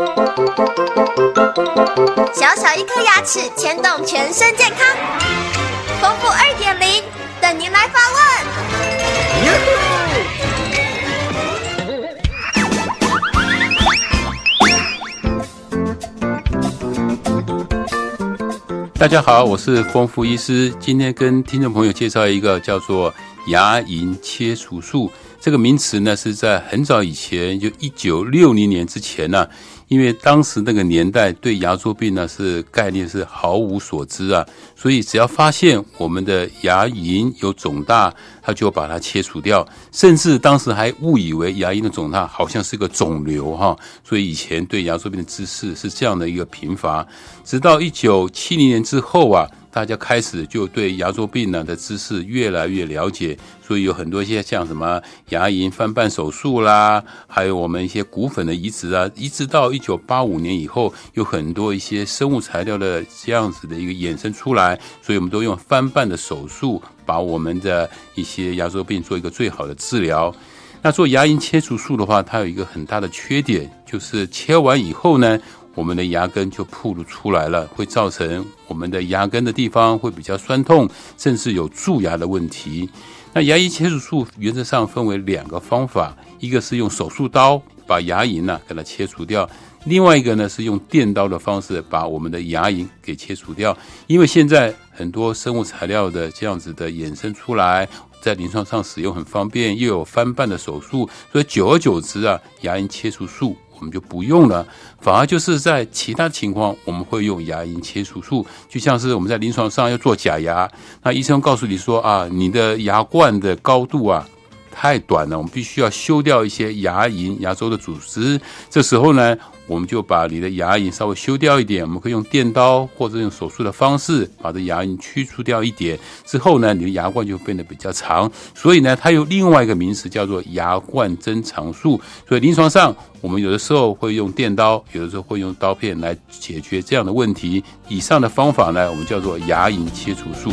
小小一颗牙齿牵动全身健康，丰富二点零等您来发问。大家好，我是丰富医师，今天跟听众朋友介绍一个叫做牙龈切除术。这个名词呢，是在很早以前，就一九六零年之前呢。因为当时那个年代对牙周病呢是概念是毫无所知啊，所以只要发现我们的牙龈有肿大，他就把它切除掉，甚至当时还误以为牙龈的肿大好像是个肿瘤哈，所以以前对牙周病的知识是这样的一个贫乏。直到一九七零年之后啊。大家开始就对牙周病呢的知识越来越了解，所以有很多一些像什么牙龈翻瓣手术啦，还有我们一些骨粉的移植啊，一直到一九八五年以后，有很多一些生物材料的这样子的一个衍生出来，所以我们都用翻瓣的手术把我们的一些牙周病做一个最好的治疗。那做牙龈切除术的话，它有一个很大的缺点，就是切完以后呢。我们的牙根就暴露出来了，会造成我们的牙根的地方会比较酸痛，甚至有蛀牙的问题。那牙龈切除术原则上分为两个方法，一个是用手术刀把牙龈呢给它切除掉，另外一个呢是用电刀的方式把我们的牙龈给切除掉。因为现在很多生物材料的这样子的衍生出来，在临床上使用很方便，又有翻瓣的手术，所以久而久之啊，牙龈切除术。我们就不用了，反而就是在其他情况，我们会用牙龈切除术，就像是我们在临床上要做假牙，那医生告诉你说啊，你的牙冠的高度啊太短了，我们必须要修掉一些牙龈、牙周的组织，这时候呢。我们就把你的牙龈稍微修掉一点，我们可以用电刀或者用手术的方式把这牙龈去除掉一点，之后呢，你的牙冠就变得比较长。所以呢，它有另外一个名词叫做牙冠增长术。所以临床上，我们有的时候会用电刀，有的时候会用刀片来解决这样的问题。以上的方法呢，我们叫做牙龈切除术。